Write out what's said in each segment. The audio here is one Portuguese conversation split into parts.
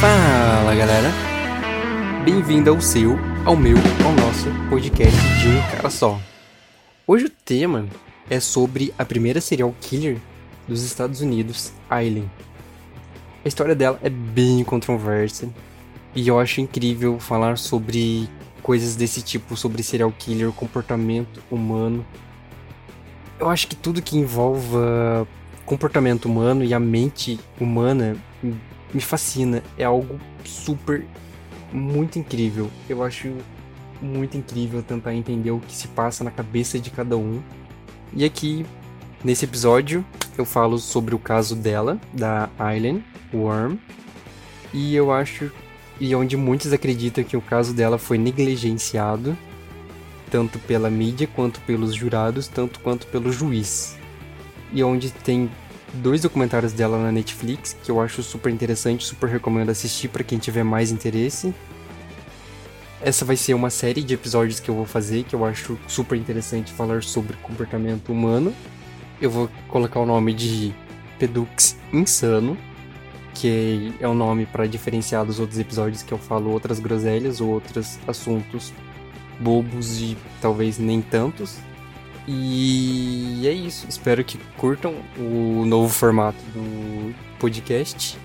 Fala galera, bem-vindo ao seu, ao meu, ao nosso podcast de um cara só. Hoje o tema é sobre a primeira serial killer dos Estados Unidos, Aileen. A história dela é bem controversa e eu acho incrível falar sobre coisas desse tipo, sobre serial killer, comportamento humano. Eu acho que tudo que envolva comportamento humano e a mente humana me fascina. É algo super, muito incrível. Eu acho muito incrível tentar entender o que se passa na cabeça de cada um. E aqui, nesse episódio, eu falo sobre o caso dela, da Aileen Worm. E eu acho. E onde muitos acreditam que o caso dela foi negligenciado, tanto pela mídia quanto pelos jurados, tanto quanto pelo juiz. E onde tem dois documentários dela na Netflix que eu acho super interessante, super recomendo assistir para quem tiver mais interesse. Essa vai ser uma série de episódios que eu vou fazer que eu acho super interessante falar sobre comportamento humano. Eu vou colocar o nome de Pedux Insano, que é o um nome para diferenciar dos outros episódios que eu falo outras groselhas ou outros assuntos bobos e talvez nem tantos. E é isso. Espero que curtam o novo formato do podcast.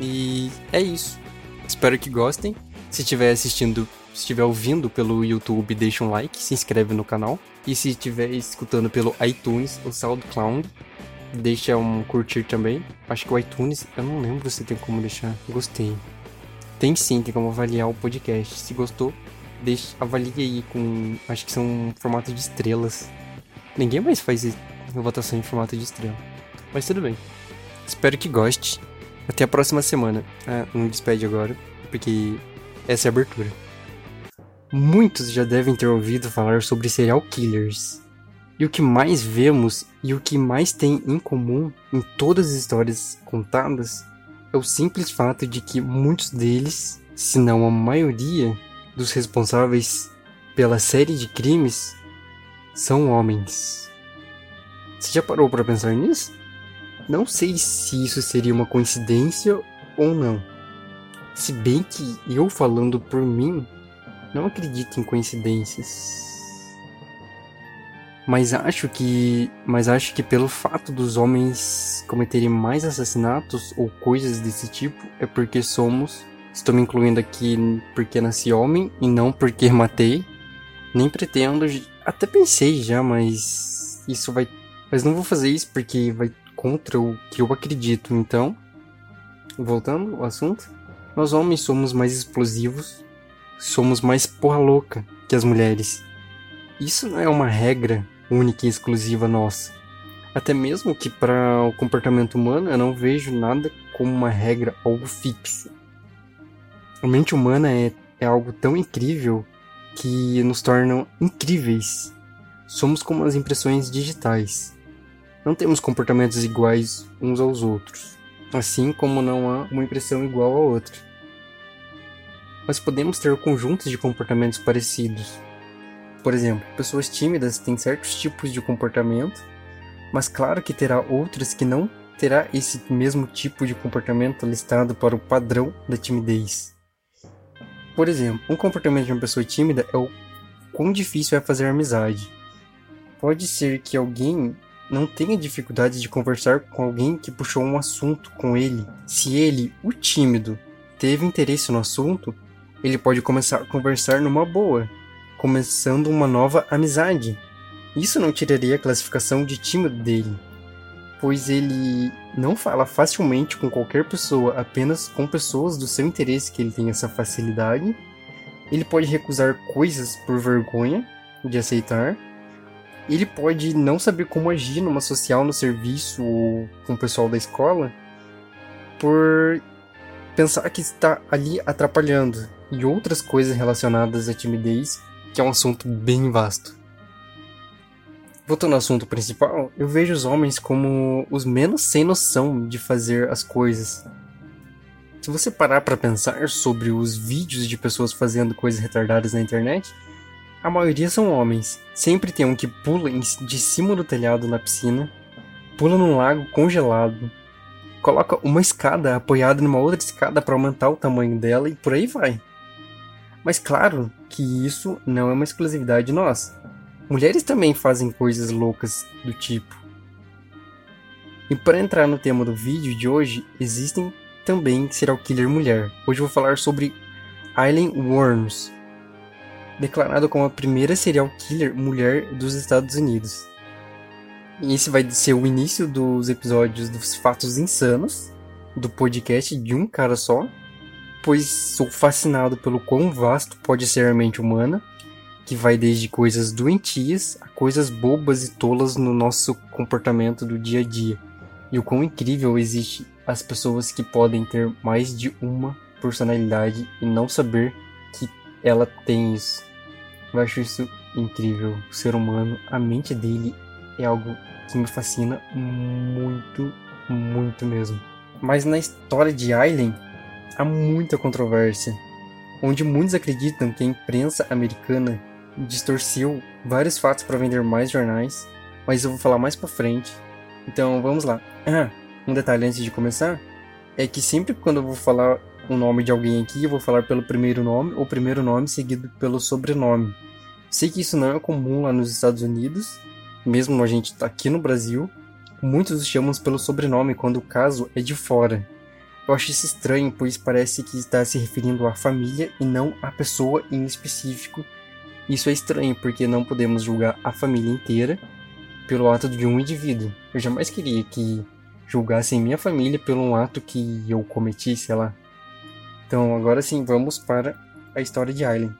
E é isso. Espero que gostem. Se estiver assistindo, se estiver ouvindo pelo YouTube, deixa um like, se inscreve no canal. E se estiver escutando pelo iTunes ou SoundCloud, deixa um curtir também. Acho que o iTunes, eu não lembro se tem como deixar. Gostei. Tem sim, tem como avaliar o podcast. Se gostou, deixa, avalie aí com. Acho que são formato de estrelas. Ninguém mais faz votação em formato de estrela. Mas tudo bem. Espero que goste. Até a próxima semana. Ah, não despede agora, porque essa é a abertura. Muitos já devem ter ouvido falar sobre serial killers. E o que mais vemos e o que mais tem em comum em todas as histórias contadas é o simples fato de que muitos deles, se não a maioria, dos responsáveis pela série de crimes são homens. Você já parou para pensar nisso? Não sei se isso seria uma coincidência ou não. Se bem que eu falando por mim, não acredito em coincidências. Mas acho que, mas acho que pelo fato dos homens cometerem mais assassinatos ou coisas desse tipo é porque somos Estou me incluindo aqui porque nasci homem e não porque matei. Nem pretendo. Até pensei já, mas isso vai. Mas não vou fazer isso porque vai contra o que eu acredito. Então, voltando ao assunto, nós homens somos mais explosivos, somos mais porra louca que as mulheres. Isso não é uma regra única e exclusiva nossa. Até mesmo que para o comportamento humano eu não vejo nada como uma regra, algo fixo. A mente humana é, é algo tão incrível que nos tornam incríveis. Somos como as impressões digitais. Não temos comportamentos iguais uns aos outros, assim como não há uma impressão igual a outra. Mas podemos ter conjuntos de comportamentos parecidos. Por exemplo, pessoas tímidas têm certos tipos de comportamento, mas claro que terá outras que não terá esse mesmo tipo de comportamento listado para o padrão da timidez. Por exemplo, um comportamento de uma pessoa tímida é o quão difícil é fazer amizade. Pode ser que alguém não tenha dificuldade de conversar com alguém que puxou um assunto com ele. Se ele, o tímido, teve interesse no assunto, ele pode começar a conversar numa boa, começando uma nova amizade. Isso não tiraria a classificação de tímido dele, pois ele não fala facilmente com qualquer pessoa, apenas com pessoas do seu interesse que ele tem essa facilidade. Ele pode recusar coisas por vergonha de aceitar. Ele pode não saber como agir numa social no serviço ou com o pessoal da escola por pensar que está ali atrapalhando e outras coisas relacionadas à timidez, que é um assunto bem vasto. Voltando ao assunto principal, eu vejo os homens como os menos sem noção de fazer as coisas. Se você parar para pensar sobre os vídeos de pessoas fazendo coisas retardadas na internet, a maioria são homens. Sempre tem um que pula de cima do telhado na piscina, pula num lago congelado, coloca uma escada apoiada numa outra escada para aumentar o tamanho dela e por aí vai. Mas claro que isso não é uma exclusividade nossa. Mulheres também fazem coisas loucas do tipo. E para entrar no tema do vídeo de hoje, existem também serial killer mulher. Hoje eu vou falar sobre Aileen Worms, declarada como a primeira serial killer mulher dos Estados Unidos. E esse vai ser o início dos episódios dos fatos insanos do podcast de um cara só, pois sou fascinado pelo quão vasto pode ser a mente humana, que vai desde coisas doentias a coisas bobas e tolas no nosso comportamento do dia a dia. E o quão incrível existe as pessoas que podem ter mais de uma personalidade e não saber que ela tem isso. Eu acho isso incrível. O ser humano, a mente dele é algo que me fascina muito, muito mesmo. Mas na história de Aileen há muita controvérsia, onde muitos acreditam que a imprensa americana distorceu vários fatos para vender mais jornais, mas eu vou falar mais para frente. Então vamos lá. Ah, um detalhe antes de começar é que sempre quando eu vou falar o nome de alguém aqui, eu vou falar pelo primeiro nome ou primeiro nome seguido pelo sobrenome. Sei que isso não é comum lá nos Estados Unidos, mesmo a gente tá aqui no Brasil, muitos os chamam pelo sobrenome quando o caso é de fora. Eu acho isso estranho, pois parece que está se referindo à família e não à pessoa em específico. Isso é estranho porque não podemos julgar a família inteira pelo ato de um indivíduo. Eu jamais queria que julgassem minha família pelo um ato que eu cometi, sei lá. Então, agora sim, vamos para a história de Aileen.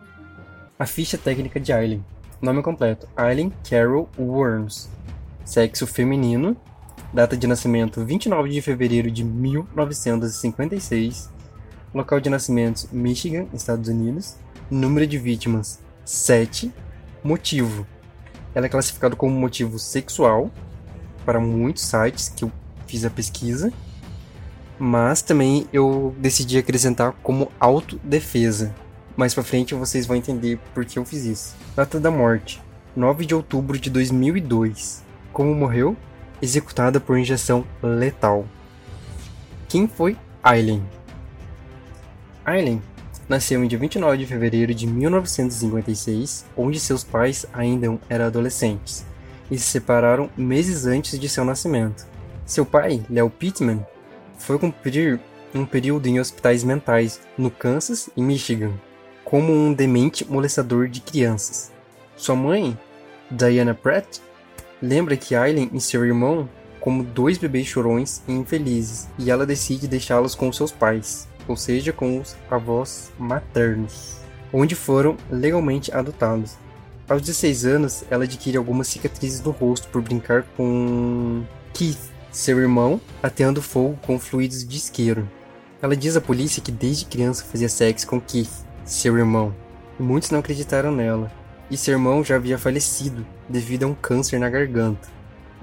A ficha técnica de Aileen. Nome completo: Aileen Carol Worms. Sexo feminino. Data de nascimento: 29 de fevereiro de 1956. Local de nascimento: Michigan, Estados Unidos. Número de vítimas: 7. Motivo: ela é classificada como motivo sexual para muitos sites que eu fiz a pesquisa. Mas também eu decidi acrescentar como autodefesa. Mais pra frente vocês vão entender por que eu fiz isso. Data da morte: 9 de outubro de 2002. Como morreu? Executada por injeção letal. Quem foi Aileen? Aileen nasceu em dia 29 de fevereiro de 1956, onde seus pais ainda eram adolescentes, e se separaram meses antes de seu nascimento. Seu pai, Leo Pittman, foi cumprir um período em hospitais mentais no Kansas e Michigan, como um demente molestador de crianças. Sua mãe, Diana Pratt, lembra que Aileen e seu irmão como dois bebês chorões e infelizes, e ela decide deixá-los com seus pais, ou seja, com os avós maternos, onde foram legalmente adotados. Aos 16 anos, ela adquire algumas cicatrizes no rosto por brincar com Keith, seu irmão, ateando fogo com fluidos de isqueiro. Ela diz à polícia que desde criança fazia sexo com Keith, seu irmão. Muitos não acreditaram nela, e seu irmão já havia falecido devido a um câncer na garganta.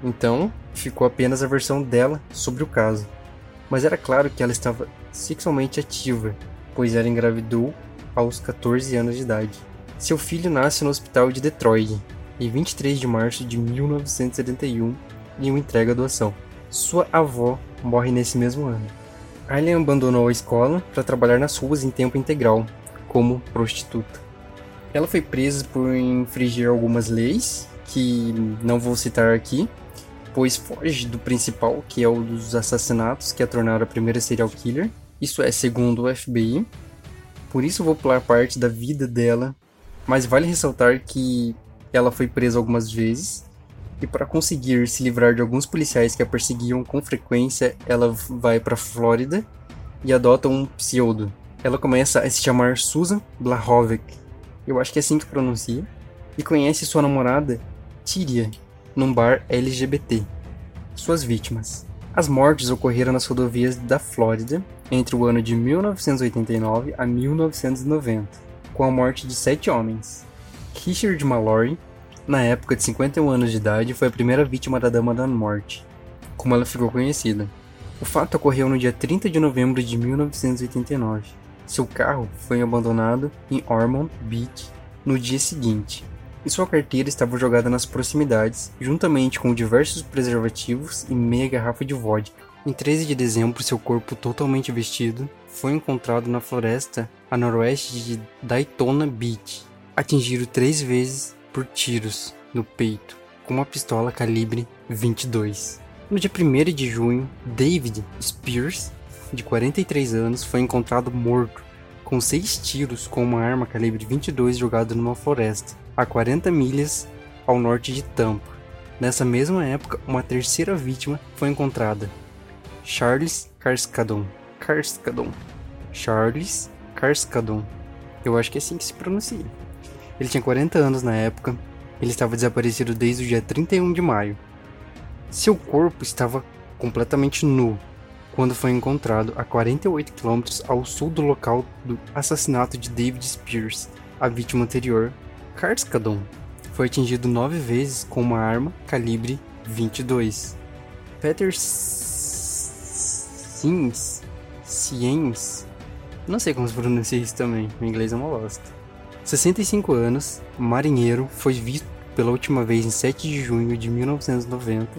Então, ficou apenas a versão dela sobre o caso. Mas era claro que ela estava sexualmente ativa, pois ela engravidou aos 14 anos de idade. Seu filho nasce no hospital de Detroit, em 23 de março de 1971, em uma entrega doação. Sua avó morre nesse mesmo ano. Aileen abandonou a escola para trabalhar nas ruas em tempo integral, como prostituta. Ela foi presa por infringir algumas leis, que não vou citar aqui, pois foge do principal, que é o dos assassinatos que a tornaram a primeira serial killer. Isso é segundo o FBI. Por isso vou pular parte da vida dela, mas vale ressaltar que ela foi presa algumas vezes e para conseguir se livrar de alguns policiais que a perseguiam com frequência, ela vai para Flórida e adota um pseudo, ela começa a se chamar Susan Blahovic, eu acho que é assim que pronuncia, e conhece sua namorada, Tyria, num bar LGBT. Suas vítimas. As mortes ocorreram nas rodovias da Flórida entre o ano de 1989 a 1990, com a morte de sete homens. Richard Mallory, na época de 51 anos de idade, foi a primeira vítima da Dama da Morte, como ela ficou conhecida. O fato ocorreu no dia 30 de novembro de 1989. Seu carro foi abandonado em Ormond Beach no dia seguinte, e sua carteira estava jogada nas proximidades, juntamente com diversos preservativos e meia garrafa de vodka. Em 13 de dezembro, seu corpo totalmente vestido foi encontrado na floresta a noroeste de Daytona Beach, atingido três vezes por tiros no peito com uma pistola calibre 22. No dia 1 de junho, David Spears, de 43 anos, foi encontrado morto com seis tiros com uma arma calibre 22 jogado numa floresta, a 40 milhas ao norte de Tampa. Nessa mesma época, uma terceira vítima foi encontrada, Charles Carskadon. Carskadon. Charles Carskadon. Eu acho que é assim que se pronuncia. Ele tinha 40 anos na época. Ele estava desaparecido desde o dia 31 de maio. Seu corpo estava completamente nu quando foi encontrado a 48 quilômetros ao sul do local do assassinato de David Spears, a vítima anterior, Carskadon. Foi atingido nove vezes com uma arma calibre 22. Peter Sims, Siens, não sei como se pronuncia isso também, o inglês é uma bosta. 65 anos, marinheiro, foi visto pela última vez em 7 de junho de 1990.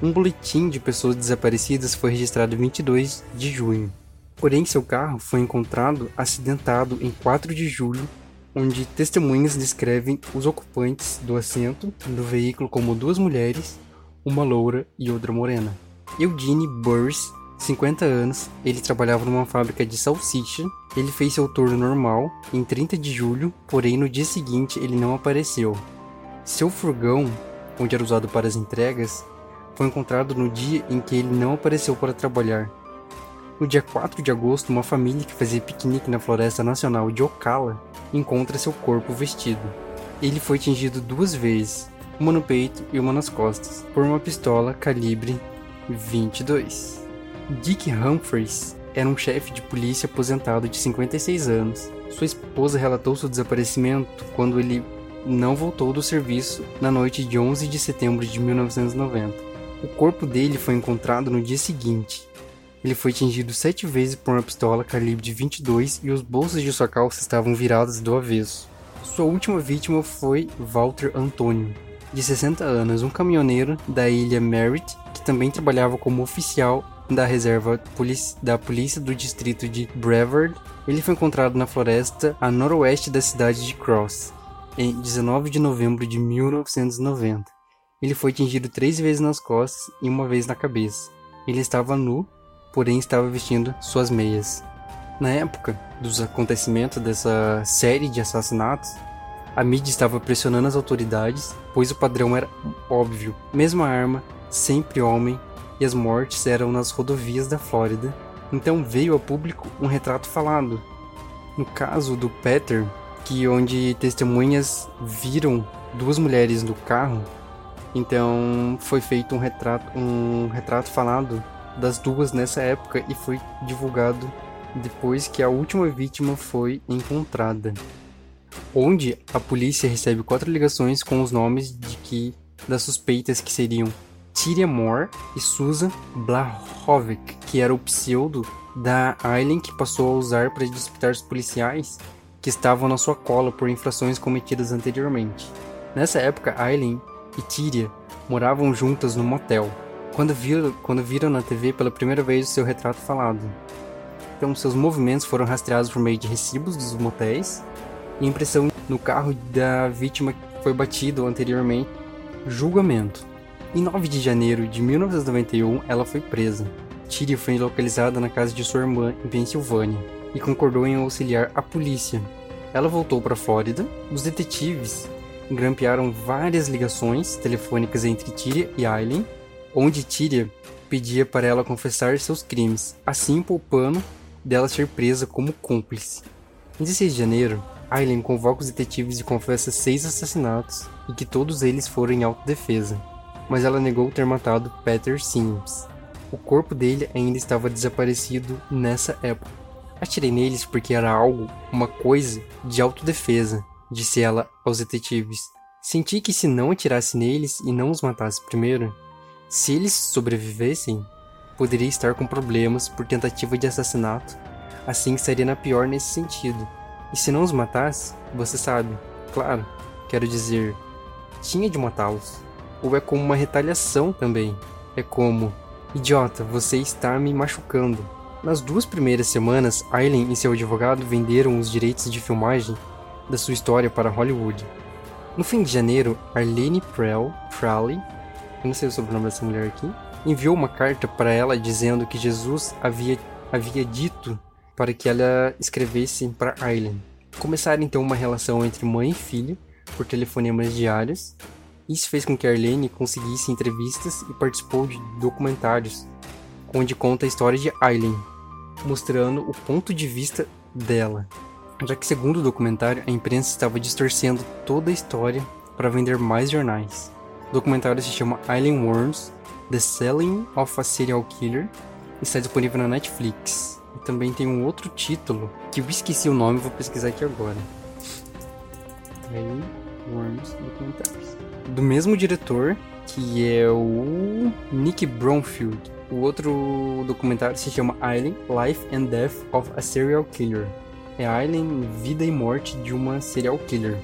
Um boletim de pessoas desaparecidas foi registrado em 22 de junho. Porém, seu carro foi encontrado acidentado em 4 de julho, onde testemunhas descrevem os ocupantes do assento do veículo como duas mulheres, uma loura e outra morena. Eugene Burris 50 anos, ele trabalhava numa fábrica de salsicha. Ele fez seu turno normal em 30 de julho, porém no dia seguinte ele não apareceu. Seu furgão, onde era usado para as entregas, foi encontrado no dia em que ele não apareceu para trabalhar. No dia 4 de agosto, uma família que fazia piquenique na Floresta Nacional de Ocala encontra seu corpo vestido. Ele foi atingido duas vezes, uma no peito e uma nas costas, por uma pistola calibre 22. Dick Humphreys era um chefe de polícia aposentado de 56 anos. Sua esposa relatou seu desaparecimento quando ele não voltou do serviço na noite de 11 de setembro de 1990. O corpo dele foi encontrado no dia seguinte. Ele foi atingido sete vezes por uma pistola calibre de 22 e os bolsos de sua calça estavam virados do avesso. Sua última vítima foi Walter Antônio, de 60 anos, um caminhoneiro da ilha Merritt que também trabalhava como oficial da reserva da polícia do distrito de Brevard, ele foi encontrado na floresta a noroeste da cidade de Cross, em 19 de novembro de 1990. Ele foi atingido três vezes nas costas e uma vez na cabeça. Ele estava nu, porém estava vestindo suas meias. Na época dos acontecimentos dessa série de assassinatos, a mídia estava pressionando as autoridades, pois o padrão era óbvio: mesma arma, sempre homem, e as mortes eram nas rodovias da Flórida. Então veio ao público um retrato falado. No caso do Peter, que onde testemunhas viram duas mulheres no carro, então foi feito um retrato, um retrato falado das duas nessa época e foi divulgado depois que a última vítima foi encontrada. Onde a polícia recebe quatro ligações com os nomes de que das suspeitas que seriam Tyria Moore e Susan Blahovic, que era o pseudo da Aileen que passou a usar para disputar os policiais que estavam na sua cola por infrações cometidas anteriormente. Nessa época, Aileen e Tyria moravam juntas no motel, quando viram, quando viram na TV pela primeira vez o seu retrato falado. Então, seus movimentos foram rastreados por meio de recibos dos motéis e impressão no carro da vítima que foi batido anteriormente. Julgamento. Em 9 de janeiro de 1991, ela foi presa. Tyria foi localizada na casa de sua irmã em Pensilvânia e concordou em auxiliar a polícia. Ela voltou para a Flórida. Os detetives grampearam várias ligações telefônicas entre Tyria e Aileen, onde Tyria pedia para ela confessar seus crimes, assim poupando dela ser presa como cúmplice. Em 16 de janeiro, Aileen convoca os detetives e confessa seis assassinatos e que todos eles foram em autodefesa mas ela negou ter matado Peter Sims. O corpo dele ainda estava desaparecido nessa época. Atirei neles porque era algo, uma coisa de autodefesa, disse ela aos detetives. Senti que se não atirasse neles e não os matasse primeiro, se eles sobrevivessem, poderia estar com problemas por tentativa de assassinato, assim estaria na pior nesse sentido. E se não os matasse, você sabe, claro, quero dizer, tinha de matá-los ou é como uma retaliação também. É como Idiota, você está me machucando. Nas duas primeiras semanas, Aileen e seu advogado venderam os direitos de filmagem da sua história para Hollywood. No fim de janeiro, Arlene Prell, Crowley, eu não sei o sobrenome dessa mulher aqui, enviou uma carta para ela dizendo que Jesus havia, havia dito para que ela escrevesse para Aileen. Começaram então uma relação entre mãe e filho por telefonemas diários. Isso fez com que Arlene conseguisse entrevistas e participou de documentários onde conta a história de Aileen, mostrando o ponto de vista dela. Já que, segundo o documentário, a imprensa estava distorcendo toda a história para vender mais jornais. O documentário se chama Aileen Worms: The Selling of a Serial Killer e está disponível na Netflix. E também tem um outro título que eu esqueci o nome, vou pesquisar aqui agora. Aileen Worms Documentários. Do mesmo diretor, que é o Nick Bromfield. O outro documentário se chama Aileen, Life and Death of a Serial Killer. É Aileen, Vida e Morte de uma Serial Killer.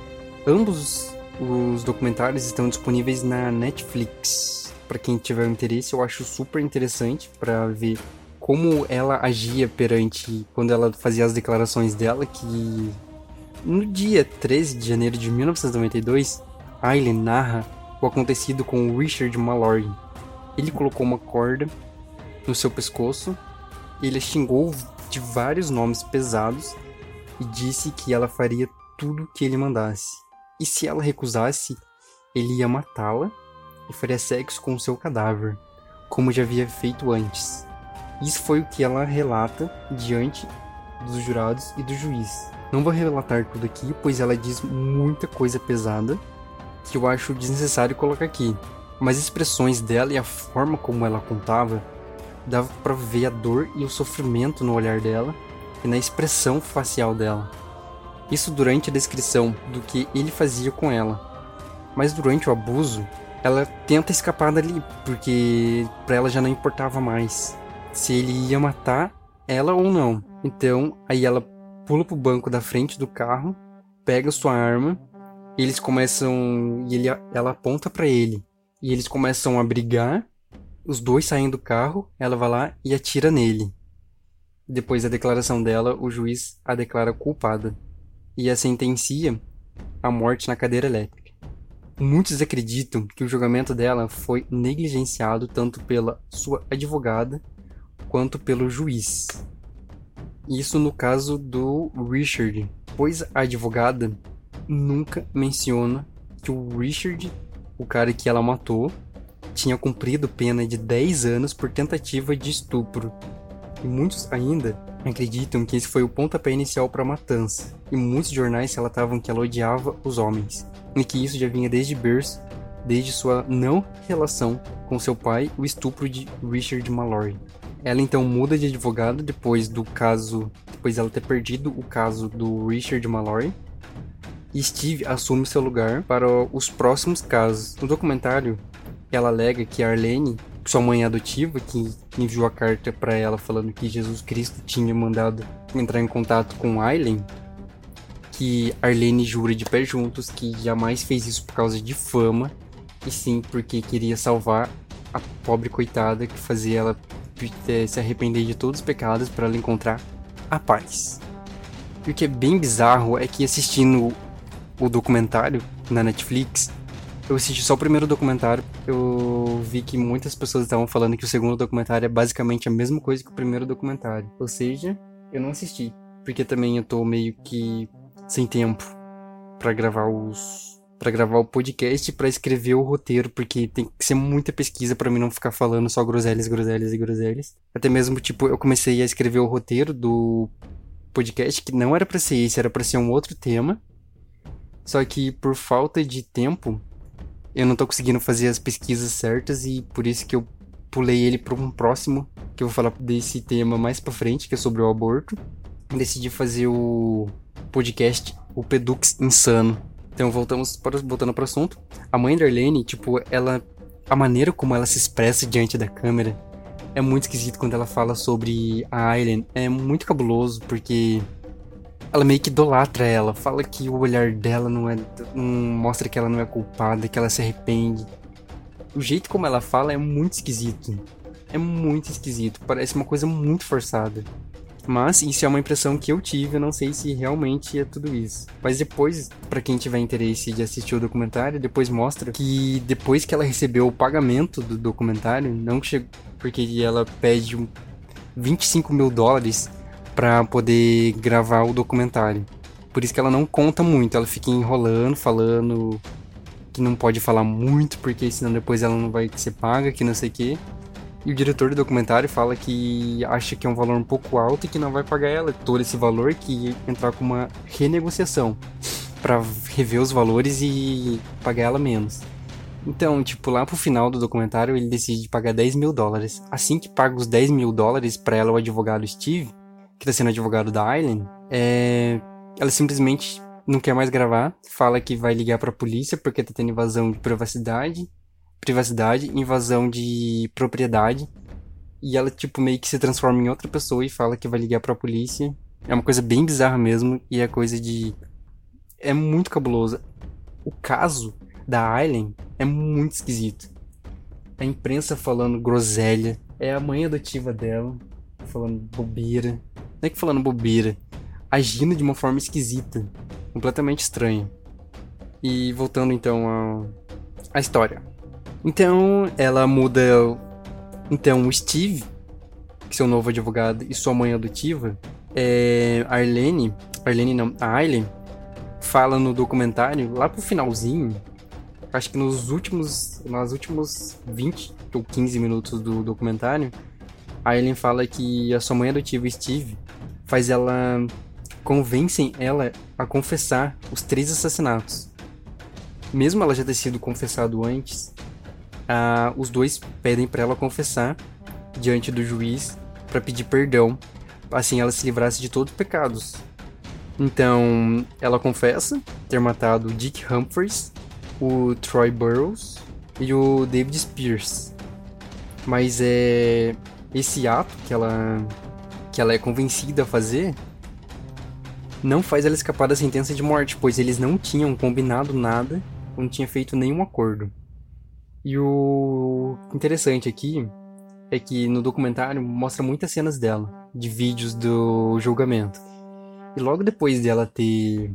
Ambos os documentários estão disponíveis na Netflix. Para quem tiver interesse, eu acho super interessante para ver como ela agia perante quando ela fazia as declarações dela que no dia 13 de janeiro de 1992, Aileen narra o acontecido com Richard Mallory. Ele colocou uma corda no seu pescoço. Ele a xingou de vários nomes pesados e disse que ela faria tudo que ele mandasse. E se ela recusasse, ele ia matá-la e faria sexo com o seu cadáver, como já havia feito antes. Isso foi o que ela relata diante dos jurados e do juiz. Não vou relatar tudo aqui, pois ela diz muita coisa pesada que eu acho desnecessário colocar aqui. Mas as expressões dela e a forma como ela contava dava para ver a dor e o sofrimento no olhar dela e na expressão facial dela. Isso durante a descrição do que ele fazia com ela. Mas durante o abuso, ela tenta escapar dali, porque para ela já não importava mais se ele ia matar ela ou não. Então, aí ela pula pro banco da frente do carro, pega sua arma, eles começam e ele ela aponta para ele. E eles começam a brigar os dois saem do carro, ela vai lá e atira nele. Depois da declaração dela, o juiz a declara culpada e a sentencia à morte na cadeira elétrica. Muitos acreditam que o julgamento dela foi negligenciado tanto pela sua advogada quanto pelo juiz. Isso no caso do Richard, pois a advogada nunca menciona que o Richard, o cara que ela matou, tinha cumprido pena de 10 anos por tentativa de estupro. E muitos ainda acreditam que esse foi o pontapé inicial para a matança, e muitos jornais relatavam que ela odiava os homens, e que isso já vinha desde berço, desde sua não relação com seu pai, o estupro de Richard Mallory. Ela então muda de advogado depois do caso, depois dela ter perdido o caso do Richard Mallory, Steve assume seu lugar para os próximos casos. No documentário, ela alega que Arlene, sua mãe adotiva, que enviou a carta para ela falando que Jesus Cristo tinha mandado entrar em contato com Aileen, que Arlene jura de pé juntos que jamais fez isso por causa de fama, e sim porque queria salvar a pobre coitada que fazia ela eh, se arrepender de todos os pecados para ela encontrar a paz. E o que é bem bizarro é que assistindo o documentário na Netflix, eu assisti só o primeiro documentário. Eu vi que muitas pessoas estavam falando que o segundo documentário é basicamente a mesma coisa que o primeiro documentário. Ou seja, eu não assisti. Porque também eu tô meio que sem tempo para gravar os para gravar o podcast para escrever o roteiro, porque tem que ser muita pesquisa para mim não ficar falando só groselhas, groselhas e groselhas. Até mesmo, tipo, eu comecei a escrever o roteiro do podcast que não era para ser esse, era para ser um outro tema. Só que por falta de tempo, eu não tô conseguindo fazer as pesquisas certas e por isso que eu pulei ele para um próximo, que eu vou falar desse tema mais para frente, que é sobre o aborto. Decidi fazer o podcast, o Pedux Insano. Então voltamos para, voltando para o assunto. A mãe da Arlene, tipo, ela a maneira como ela se expressa diante da câmera é muito esquisito quando ela fala sobre a Aileen. É muito cabuloso porque ela meio que idolatra ela, fala que o olhar dela não é. Não mostra que ela não é culpada, que ela se arrepende. O jeito como ela fala é muito esquisito. é muito esquisito, parece uma coisa muito forçada. Mas isso é uma impressão que eu tive, eu não sei se realmente é tudo isso. Mas depois, para quem tiver interesse de assistir o documentário, depois mostra que depois que ela recebeu o pagamento do documentário, não chegou. Porque ela pede 25 mil dólares para poder gravar o documentário. Por isso que ela não conta muito, ela fica enrolando, falando que não pode falar muito, porque senão depois ela não vai ser paga, que não sei o quê. E o diretor do documentário fala que acha que é um valor um pouco alto e que não vai pagar ela todo esse valor, que entrar com uma renegociação para rever os valores e pagar ela menos. Então, tipo, lá pro final do documentário ele decide pagar 10 mil dólares. Assim que paga os 10 mil dólares pra ela, o advogado Steve, que tá sendo advogado da Aileen, é... ela simplesmente não quer mais gravar, fala que vai ligar pra polícia porque tá tendo invasão de privacidade privacidade, invasão de propriedade. E ela, tipo, meio que se transforma em outra pessoa e fala que vai ligar pra polícia. É uma coisa bem bizarra mesmo. E é coisa de. É muito cabuloso. O caso da Aileen é muito esquisito. A imprensa falando groselha. É a mãe adotiva dela falando bobeira. Não é que falando bobeira. Agindo de uma forma esquisita. Completamente estranha. E voltando então à, história. Então, ela muda. Então, o Steve, que seu novo advogado, e sua mãe adotiva, é, Arlene, Arlene não, a Aileen, fala no documentário, lá pro finalzinho, acho que nos últimos, nos últimos 20 ou 15 minutos do documentário, a Aileen fala que a sua mãe adotiva, Steve, faz ela. convencem ela a confessar os três assassinatos. Mesmo ela já ter sido confessado antes, ah, os dois pedem para ela confessar diante do juiz para pedir perdão, assim ela se livrasse de todos os pecados. Então, ela confessa ter matado Dick Humphreys, o Troy Burrows e o David Spears. Mas é esse ato que ela que ela é convencida a fazer não faz ela escapar da sentença de morte, pois eles não tinham combinado nada, não tinha feito nenhum acordo. E o interessante aqui é que no documentário mostra muitas cenas dela, de vídeos do julgamento. E logo depois dela ter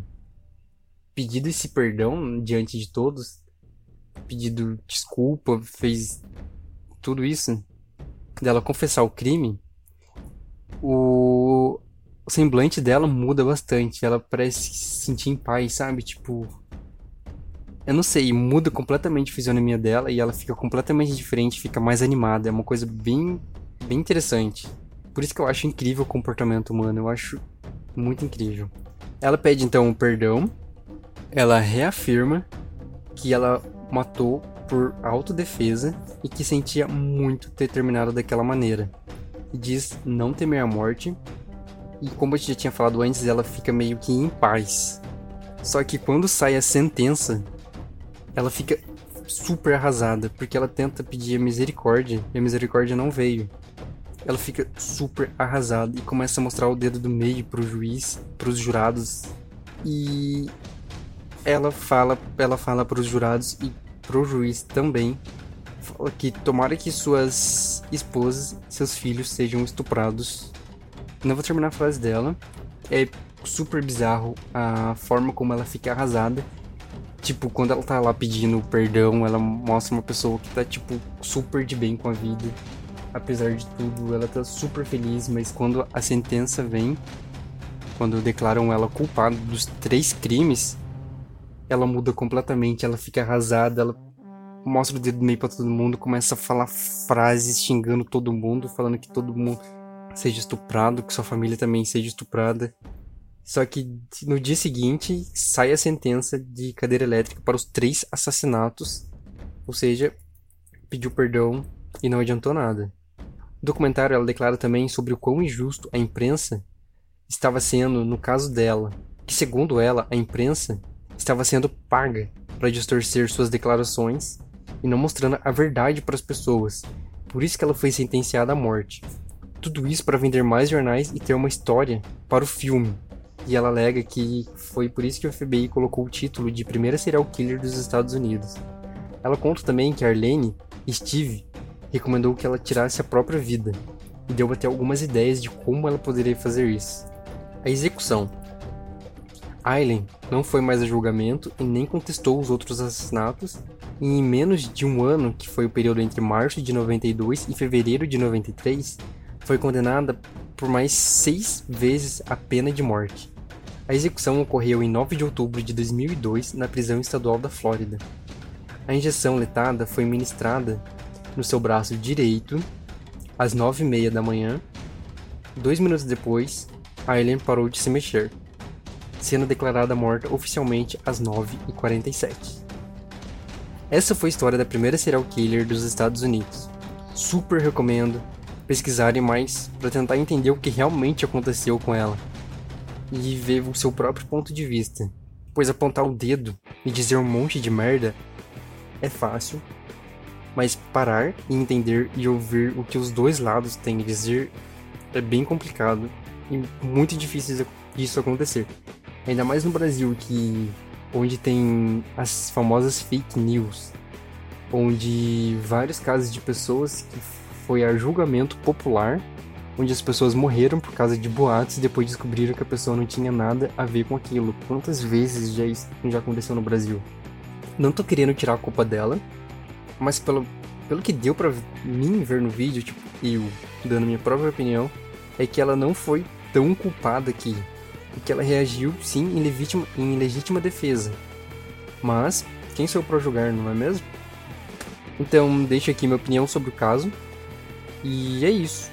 pedido esse perdão diante de todos, pedido desculpa, fez tudo isso, dela confessar o crime, o, o semblante dela muda bastante. Ela parece se sentir em paz, sabe? Tipo, eu não sei, muda completamente a fisionomia dela e ela fica completamente diferente, fica mais animada. É uma coisa bem, bem interessante. Por isso que eu acho incrível o comportamento humano, eu acho muito incrível. Ela pede então um perdão, ela reafirma que ela matou por autodefesa e que sentia muito ter terminado daquela maneira. E diz não temer a morte. E como gente já tinha falado antes, ela fica meio que em paz. Só que quando sai a sentença, ela fica super arrasada, porque ela tenta pedir a misericórdia e a misericórdia não veio. Ela fica super arrasada e começa a mostrar o dedo do meio pro juiz, pros jurados. E ela fala, ela fala pros jurados e pro juiz também que tomara que suas esposas, seus filhos sejam estuprados. Não vou terminar a frase dela. É super bizarro a forma como ela fica arrasada Tipo, quando ela tá lá pedindo perdão, ela mostra uma pessoa que tá, tipo, super de bem com a vida. Apesar de tudo, ela tá super feliz, mas quando a sentença vem, quando declaram ela culpada dos três crimes, ela muda completamente, ela fica arrasada, ela mostra o dedo meio para todo mundo, começa a falar frases xingando todo mundo, falando que todo mundo seja estuprado, que sua família também seja estuprada. Só que no dia seguinte sai a sentença de cadeira elétrica para os três assassinatos, ou seja, pediu perdão e não adiantou nada. No documentário ela declara também sobre o quão injusto a imprensa estava sendo no caso dela, que segundo ela, a imprensa estava sendo paga para distorcer suas declarações e não mostrando a verdade para as pessoas. Por isso que ela foi sentenciada à morte. Tudo isso para vender mais jornais e ter uma história para o filme, e ela alega que foi por isso que o FBI colocou o título de primeira serial killer dos Estados Unidos. Ela conta também que Arlene, Steve, recomendou que ela tirasse a própria vida e deu até algumas ideias de como ela poderia fazer isso. A execução. Aileen não foi mais a julgamento e nem contestou os outros assassinatos, e em menos de um ano, que foi o período entre março de 92 e fevereiro de 93, foi condenada por mais seis vezes a pena de morte. A execução ocorreu em 9 de outubro de 2002 na prisão estadual da Flórida. A injeção letada foi ministrada no seu braço direito às 9h30 da manhã. Dois minutos depois, Aileen parou de se mexer sendo declarada morta oficialmente às 9h47. Essa foi a história da primeira serial killer dos Estados Unidos. Super recomendo pesquisarem mais para tentar entender o que realmente aconteceu com ela e ver o seu próprio ponto de vista, pois apontar o dedo e dizer um monte de merda é fácil, mas parar e entender e ouvir o que os dois lados têm a dizer é bem complicado e muito difícil disso acontecer. Ainda mais no Brasil, que onde tem as famosas fake news, onde vários casos de pessoas que foi a julgamento popular, onde as pessoas morreram por causa de boatos e depois descobriram que a pessoa não tinha nada a ver com aquilo. Quantas vezes já, já aconteceu no Brasil? Não tô querendo tirar a culpa dela, mas pelo, pelo que deu para mim ver no vídeo, tipo, eu dando minha própria opinião, é que ela não foi tão culpada que e que ela reagiu, sim, em legítima, em legítima defesa. Mas, quem sou eu para julgar, não é mesmo? Então, deixo aqui minha opinião sobre o caso. E é isso.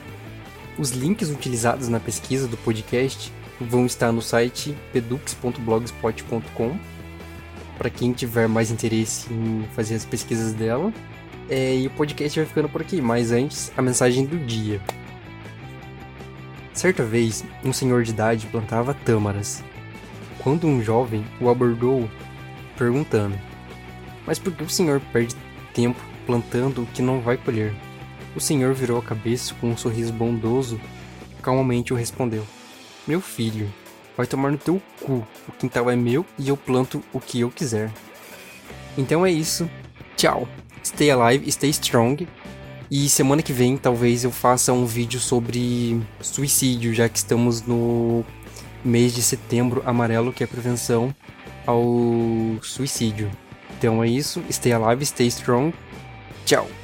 Os links utilizados na pesquisa do podcast vão estar no site pedux.blogspot.com para quem tiver mais interesse em fazer as pesquisas dela. É, e o podcast vai ficando por aqui, mas antes, a mensagem do dia. Certa vez, um senhor de idade plantava tâmaras, quando um jovem o abordou perguntando: Mas por que o senhor perde tempo plantando o que não vai colher? O senhor virou a cabeça com um sorriso bondoso e calmamente o respondeu: Meu filho, vai tomar no teu cu. O quintal é meu e eu planto o que eu quiser. Então é isso. Tchau. Stay alive, stay strong e semana que vem talvez eu faça um vídeo sobre suicídio, já que estamos no mês de setembro amarelo, que é prevenção ao suicídio. Então é isso. Stay alive, stay strong. Tchau.